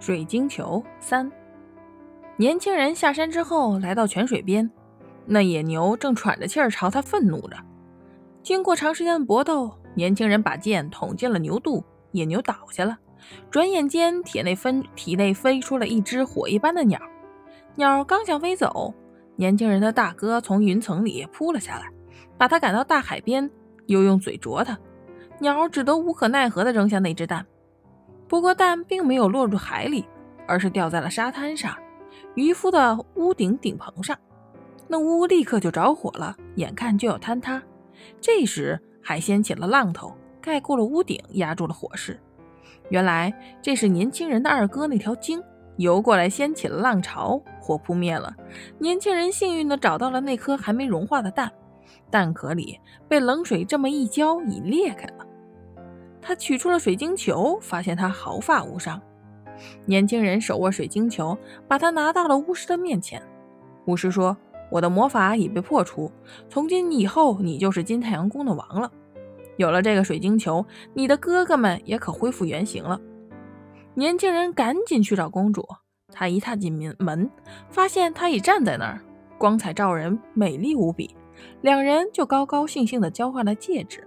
水晶球三，年轻人下山之后，来到泉水边，那野牛正喘着气儿朝他愤怒着。经过长时间的搏斗，年轻人把剑捅进了牛肚，野牛倒下了。转眼间，体内分体内飞出了一只火一般的鸟，鸟刚想飞走，年轻人的大哥从云层里扑了下来，把他赶到大海边，又用嘴啄他，鸟只得无可奈何地扔下那只蛋。不过蛋并没有落入海里，而是掉在了沙滩上，渔夫的屋顶顶棚上。那屋立刻就着火了，眼看就要坍塌。这时海掀起了浪头，盖过了屋顶，压住了火势。原来这是年轻人的二哥那条鲸游过来，掀起了浪潮，火扑灭了。年轻人幸运地找到了那颗还没融化的蛋，蛋壳里被冷水这么一浇，已裂开。他取出了水晶球，发现它毫发无伤。年轻人手握水晶球，把它拿到了巫师的面前。巫师说：“我的魔法已被破除，从今以后你就是金太阳宫的王了。有了这个水晶球，你的哥哥们也可恢复原形了。”年轻人赶紧去找公主。他一踏进门，发现她已站在那儿，光彩照人，美丽无比。两人就高高兴兴地交换了戒指。